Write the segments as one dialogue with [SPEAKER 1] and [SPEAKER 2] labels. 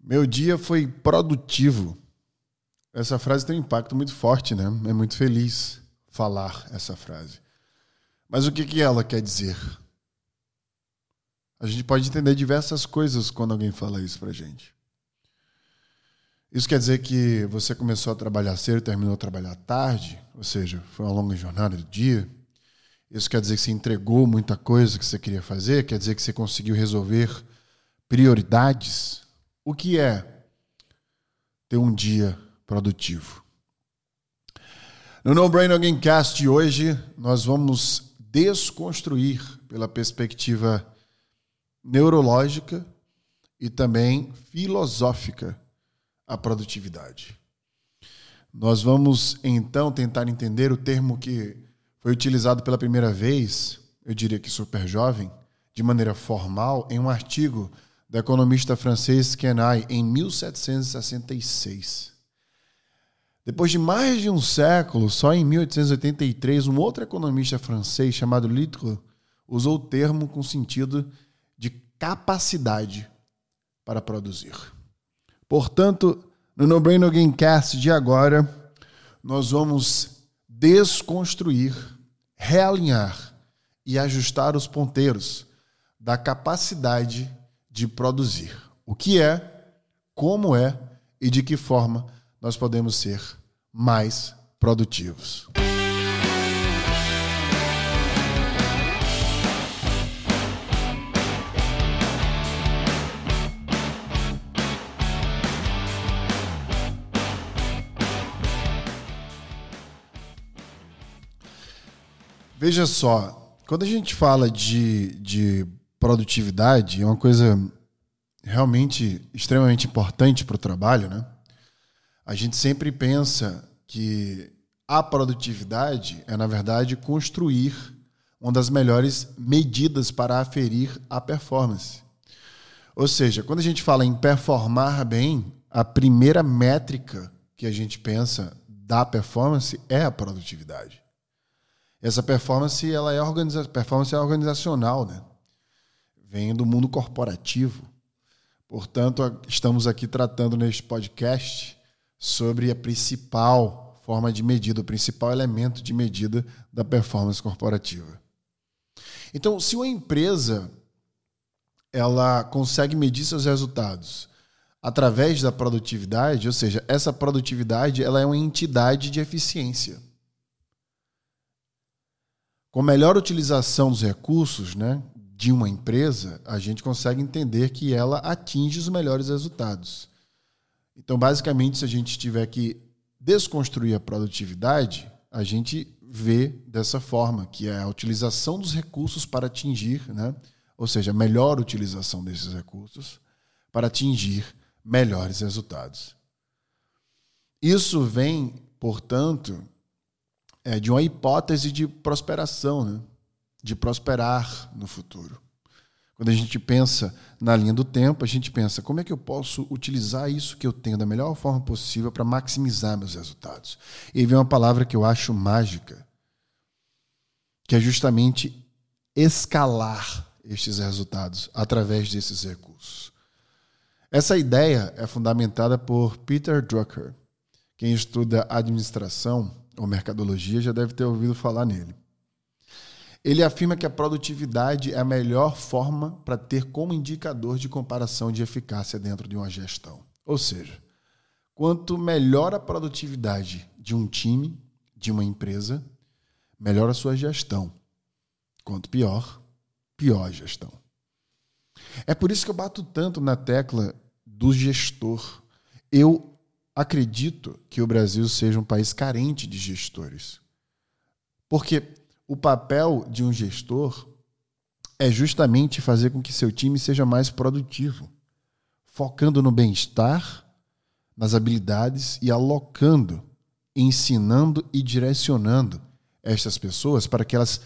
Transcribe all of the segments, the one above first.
[SPEAKER 1] Meu dia foi produtivo. Essa frase tem um impacto muito forte, né? É muito feliz falar essa frase. Mas o que, que ela quer dizer? A gente pode entender diversas coisas quando alguém fala isso pra gente. Isso quer dizer que você começou a trabalhar cedo terminou a trabalhar tarde, ou seja, foi uma longa jornada do dia. Isso quer dizer que você entregou muita coisa que você queria fazer, quer dizer que você conseguiu resolver prioridades. O que é ter um dia produtivo? No No Brain Again Cast de hoje, nós vamos desconstruir pela perspectiva neurológica e também filosófica a produtividade. Nós vamos então tentar entender o termo que foi utilizado pela primeira vez, eu diria que super jovem, de maneira formal, em um artigo do economista francês Kenai em 1766. Depois de mais de um século, só em 1883, um outro economista francês chamado Littre usou o termo com sentido de capacidade para produzir. Portanto, no No Brain No Gamecast de agora, nós vamos desconstruir, realinhar e ajustar os ponteiros da capacidade de produzir. O que é, como é e de que forma nós podemos ser mais produtivos. Veja só, quando a gente fala de, de produtividade, é uma coisa realmente extremamente importante para o trabalho, né? A gente sempre pensa que a produtividade é, na verdade, construir uma das melhores medidas para aferir a performance. Ou seja, quando a gente fala em performar bem, a primeira métrica que a gente pensa da performance é a produtividade. Essa performance ela é performance é organizacional, né? Vem do mundo corporativo. Portanto, estamos aqui tratando neste podcast sobre a principal forma de medida, o principal elemento de medida da performance corporativa. Então, se uma empresa ela consegue medir seus resultados através da produtividade, ou seja, essa produtividade ela é uma entidade de eficiência. Com melhor utilização dos recursos né, de uma empresa, a gente consegue entender que ela atinge os melhores resultados. Então, basicamente, se a gente tiver que desconstruir a produtividade, a gente vê dessa forma, que é a utilização dos recursos para atingir, né, ou seja, a melhor utilização desses recursos para atingir melhores resultados. Isso vem, portanto, é, de uma hipótese de prosperação, né? De prosperar no futuro. Quando a gente pensa na linha do tempo, a gente pensa como é que eu posso utilizar isso que eu tenho da melhor forma possível para maximizar meus resultados. E vem uma palavra que eu acho mágica, que é justamente escalar estes resultados através desses recursos. Essa ideia é fundamentada por Peter Drucker. Quem estuda administração ou mercadologia já deve ter ouvido falar nele. Ele afirma que a produtividade é a melhor forma para ter como indicador de comparação de eficácia dentro de uma gestão. Ou seja, quanto melhor a produtividade de um time, de uma empresa, melhor a sua gestão. Quanto pior, pior a gestão. É por isso que eu bato tanto na tecla do gestor. Eu acredito que o Brasil seja um país carente de gestores. Porque o papel de um gestor é justamente fazer com que seu time seja mais produtivo, focando no bem-estar, nas habilidades e alocando, ensinando e direcionando estas pessoas para que elas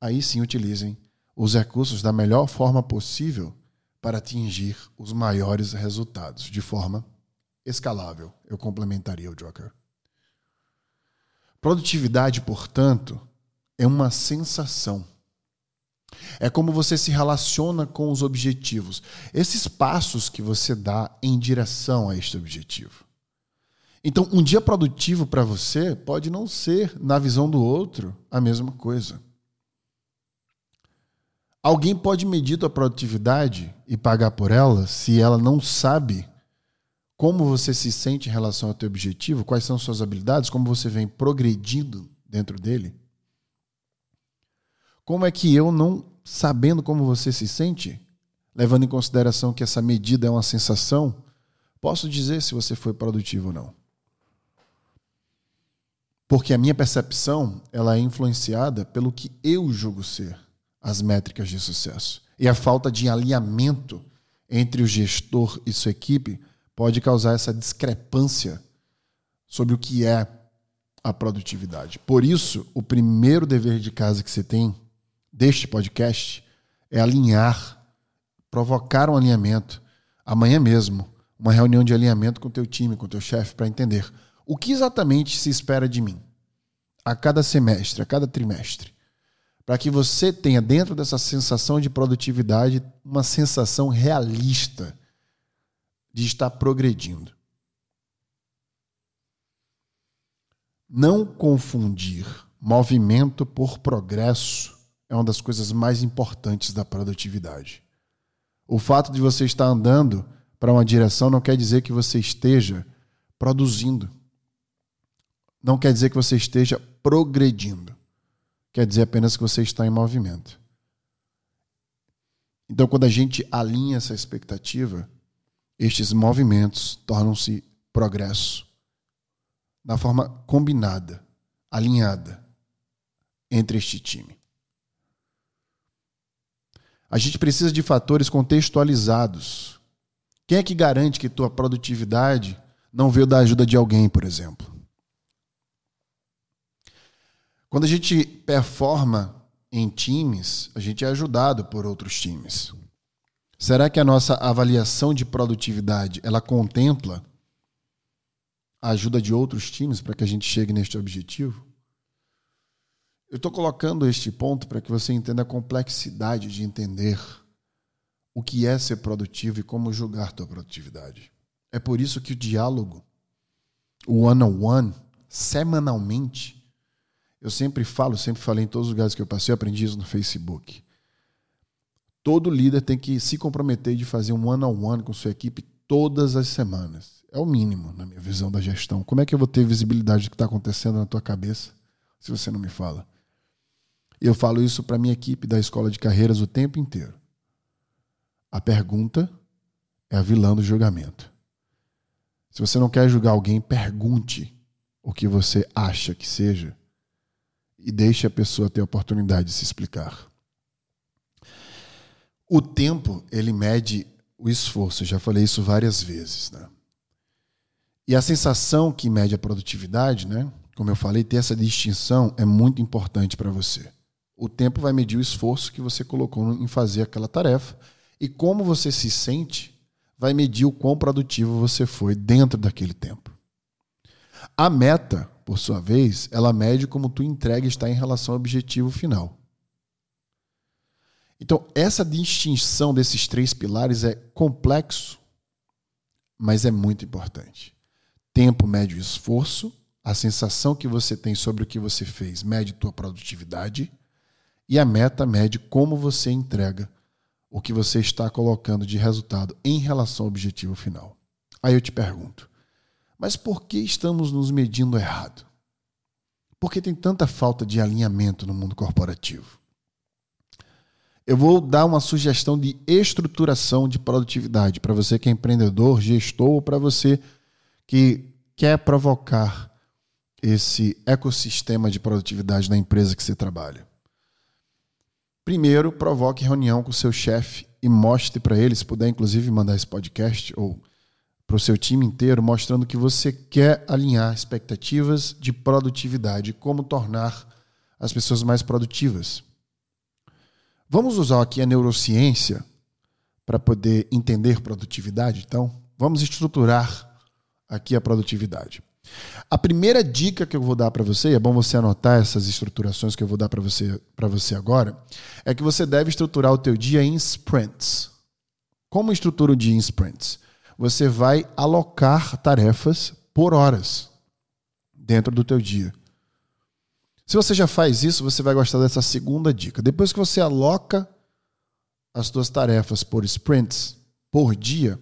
[SPEAKER 1] aí sim utilizem os recursos da melhor forma possível para atingir os maiores resultados de forma escalável. Eu complementaria o Joker. Produtividade, portanto, é uma sensação. É como você se relaciona com os objetivos. Esses passos que você dá em direção a este objetivo. Então, um dia produtivo para você pode não ser, na visão do outro, a mesma coisa. Alguém pode medir tua produtividade e pagar por ela se ela não sabe como você se sente em relação ao teu objetivo, quais são suas habilidades, como você vem progredindo dentro dele. Como é que eu não sabendo como você se sente, levando em consideração que essa medida é uma sensação, posso dizer se você foi produtivo ou não? Porque a minha percepção, ela é influenciada pelo que eu julgo ser as métricas de sucesso. E a falta de alinhamento entre o gestor e sua equipe pode causar essa discrepância sobre o que é a produtividade. Por isso, o primeiro dever de casa que você tem deste podcast é alinhar, provocar um alinhamento amanhã mesmo, uma reunião de alinhamento com o teu time, com o teu chefe para entender o que exatamente se espera de mim a cada semestre, a cada trimestre para que você tenha dentro dessa sensação de produtividade uma sensação realista de estar progredindo. Não confundir movimento por progresso é uma das coisas mais importantes da produtividade. O fato de você estar andando para uma direção não quer dizer que você esteja produzindo. Não quer dizer que você esteja progredindo quer dizer apenas que você está em movimento. Então, quando a gente alinha essa expectativa, estes movimentos tornam-se progresso da forma combinada, alinhada entre este time. A gente precisa de fatores contextualizados. Quem é que garante que tua produtividade não veio da ajuda de alguém, por exemplo? Quando a gente performa em times, a gente é ajudado por outros times. Será que a nossa avaliação de produtividade ela contempla a ajuda de outros times para que a gente chegue neste objetivo? Eu estou colocando este ponto para que você entenda a complexidade de entender o que é ser produtivo e como julgar tua produtividade. É por isso que o diálogo, o one-on-one, -on -one, semanalmente, eu sempre falo, sempre falei em todos os lugares que eu passei, eu aprendi isso no Facebook. Todo líder tem que se comprometer de fazer um one-on-one -on -one com sua equipe todas as semanas. É o mínimo, na minha visão da gestão. Como é que eu vou ter visibilidade do que está acontecendo na tua cabeça se você não me fala? Eu falo isso para minha equipe da escola de carreiras o tempo inteiro. A pergunta é a vilã do julgamento. Se você não quer julgar alguém, pergunte o que você acha que seja e deixe a pessoa ter a oportunidade de se explicar. O tempo, ele mede o esforço, eu já falei isso várias vezes, né? E a sensação que mede a produtividade, né? Como eu falei, ter essa distinção é muito importante para você. O tempo vai medir o esforço que você colocou em fazer aquela tarefa e como você se sente vai medir o quão produtivo você foi dentro daquele tempo. A meta por sua vez, ela mede como tu entrega está em relação ao objetivo final. Então, essa distinção desses três pilares é complexo, mas é muito importante. Tempo mede o esforço, a sensação que você tem sobre o que você fez mede tua produtividade e a meta mede como você entrega o que você está colocando de resultado em relação ao objetivo final. Aí eu te pergunto: mas por que estamos nos medindo errado? Por que tem tanta falta de alinhamento no mundo corporativo? Eu vou dar uma sugestão de estruturação de produtividade para você que é empreendedor, gestor, ou para você que quer provocar esse ecossistema de produtividade na empresa que você trabalha. Primeiro, provoque reunião com seu chefe e mostre para ele, se puder inclusive mandar esse podcast ou para o seu time inteiro, mostrando que você quer alinhar expectativas de produtividade, como tornar as pessoas mais produtivas. Vamos usar aqui a neurociência para poder entender produtividade, então? Vamos estruturar aqui a produtividade. A primeira dica que eu vou dar para você, é bom você anotar essas estruturações que eu vou dar para você, você agora, é que você deve estruturar o teu dia em sprints. Como estrutura o dia em sprints? Você vai alocar tarefas por horas dentro do teu dia. Se você já faz isso, você vai gostar dessa segunda dica. Depois que você aloca as suas tarefas por sprints por dia,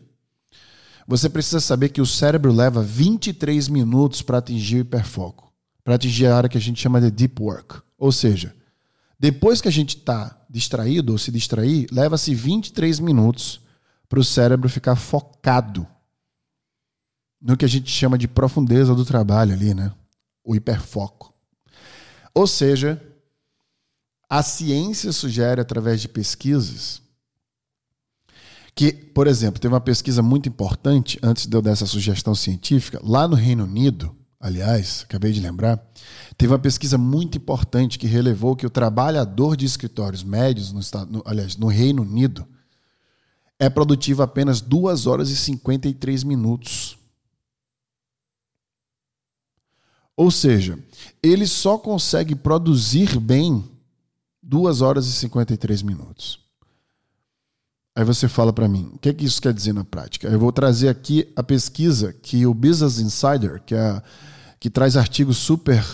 [SPEAKER 1] você precisa saber que o cérebro leva 23 minutos para atingir o hiperfoco, para atingir a área que a gente chama de deep work. Ou seja, depois que a gente está distraído ou se distrair, leva-se 23 minutos para o cérebro ficar focado no que a gente chama de profundeza do trabalho ali, né? O hiperfoco. Ou seja, a ciência sugere através de pesquisas que, por exemplo, teve uma pesquisa muito importante, antes de eu dar essa sugestão científica, lá no Reino Unido, aliás, acabei de lembrar, teve uma pesquisa muito importante que relevou que o trabalhador de escritórios médios, no, estado, no, aliás, no Reino Unido, é produtivo apenas 2 horas e 53 minutos. Ou seja, ele só consegue produzir bem 2 horas e 53 minutos. Aí você fala para mim, o que, é que isso quer dizer na prática? Eu vou trazer aqui a pesquisa que o Business Insider, que, é, que traz artigos super,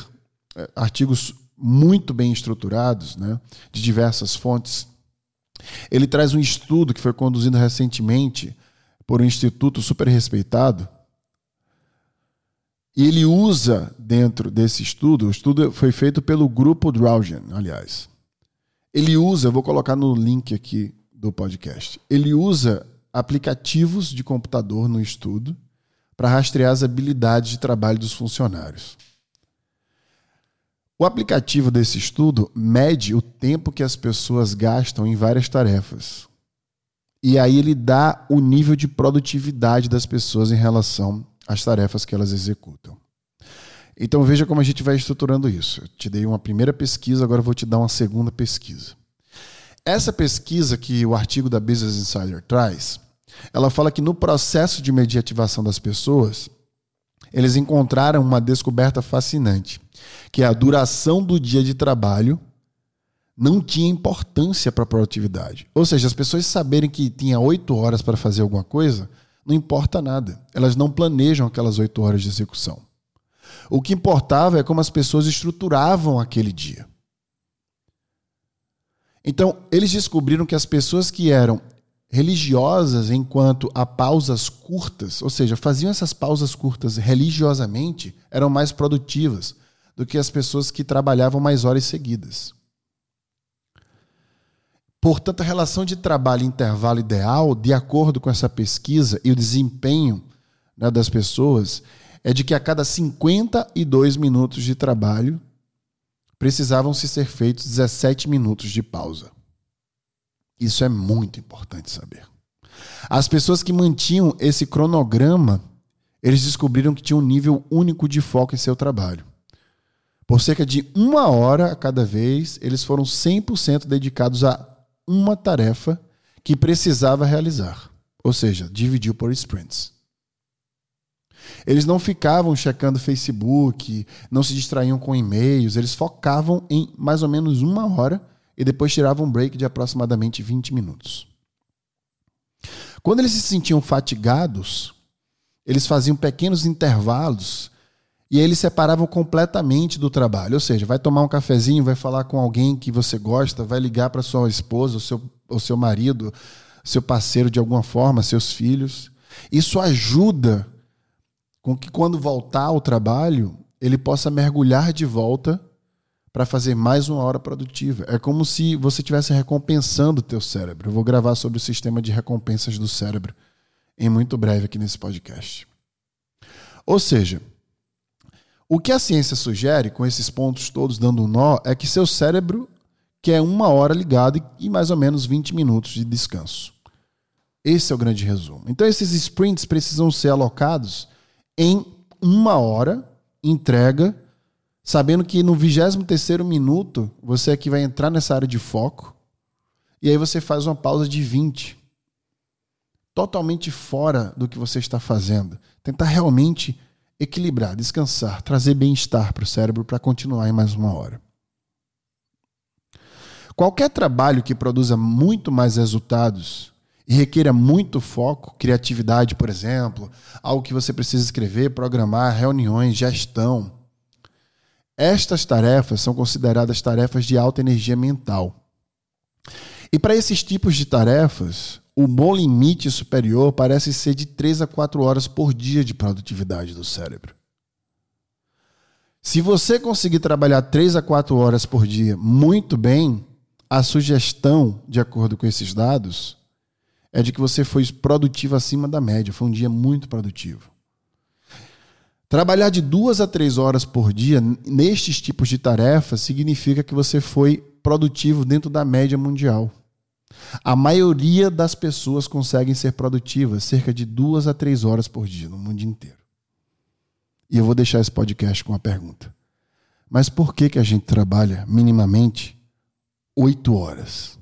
[SPEAKER 1] é, artigos muito bem estruturados, né, de diversas fontes. Ele traz um estudo que foi conduzido recentemente por um instituto super respeitado. E ele usa dentro desse estudo, o estudo foi feito pelo grupo Draugen, aliás. Ele usa, vou colocar no link aqui do podcast. Ele usa aplicativos de computador no estudo para rastrear as habilidades de trabalho dos funcionários. O aplicativo desse estudo mede o tempo que as pessoas gastam em várias tarefas. E aí ele dá o nível de produtividade das pessoas em relação às tarefas que elas executam. Então veja como a gente vai estruturando isso. Eu te dei uma primeira pesquisa, agora vou te dar uma segunda pesquisa. Essa pesquisa que o artigo da Business Insider traz, ela fala que no processo de mediativação das pessoas, eles encontraram uma descoberta fascinante, que a duração do dia de trabalho não tinha importância para a produtividade. Ou seja, as pessoas saberem que tinha oito horas para fazer alguma coisa, não importa nada. Elas não planejam aquelas oito horas de execução. O que importava é como as pessoas estruturavam aquele dia. Então, eles descobriram que as pessoas que eram religiosas enquanto a pausas curtas, ou seja, faziam essas pausas curtas religiosamente, eram mais produtivas do que as pessoas que trabalhavam mais horas seguidas. Portanto, a relação de trabalho intervalo ideal, de acordo com essa pesquisa e o desempenho né, das pessoas, é de que a cada 52 minutos de trabalho, precisavam se ser feitos 17 minutos de pausa. Isso é muito importante saber. As pessoas que mantinham esse cronograma, eles descobriram que tinham um nível único de foco em seu trabalho. Por cerca de uma hora a cada vez, eles foram 100% dedicados a uma tarefa que precisava realizar. Ou seja, dividiu por sprints. Eles não ficavam checando Facebook, não se distraíam com e-mails, eles focavam em mais ou menos uma hora e depois tiravam um break de aproximadamente 20 minutos. Quando eles se sentiam fatigados, eles faziam pequenos intervalos e eles separavam completamente do trabalho. Ou seja, vai tomar um cafezinho, vai falar com alguém que você gosta, vai ligar para sua esposa, ou seu, ou seu marido, seu parceiro de alguma forma, seus filhos. Isso ajuda com que quando voltar ao trabalho, ele possa mergulhar de volta para fazer mais uma hora produtiva. É como se você estivesse recompensando o teu cérebro. Eu vou gravar sobre o sistema de recompensas do cérebro em muito breve aqui nesse podcast. Ou seja, o que a ciência sugere, com esses pontos todos dando um nó, é que seu cérebro quer uma hora ligado e mais ou menos 20 minutos de descanso. Esse é o grande resumo. Então, esses sprints precisam ser alocados em uma hora, entrega, sabendo que no 23 minuto você aqui vai entrar nessa área de foco, e aí você faz uma pausa de 20. Totalmente fora do que você está fazendo. Tentar realmente equilibrar, descansar, trazer bem-estar para o cérebro para continuar em mais uma hora. Qualquer trabalho que produza muito mais resultados e requeira muito foco, criatividade, por exemplo, algo que você precisa escrever, programar, reuniões, gestão. Estas tarefas são consideradas tarefas de alta energia mental. E para esses tipos de tarefas, o bom limite superior parece ser de 3 a 4 horas por dia de produtividade do cérebro. Se você conseguir trabalhar 3 a 4 horas por dia muito bem, a sugestão, de acordo com esses dados, é de que você foi produtivo acima da média. Foi um dia muito produtivo. Trabalhar de duas a três horas por dia nestes tipos de tarefas significa que você foi produtivo dentro da média mundial. A maioria das pessoas conseguem ser produtivas cerca de duas a três horas por dia no mundo inteiro. E eu vou deixar esse podcast com uma pergunta. Mas por que, que a gente trabalha minimamente oito horas?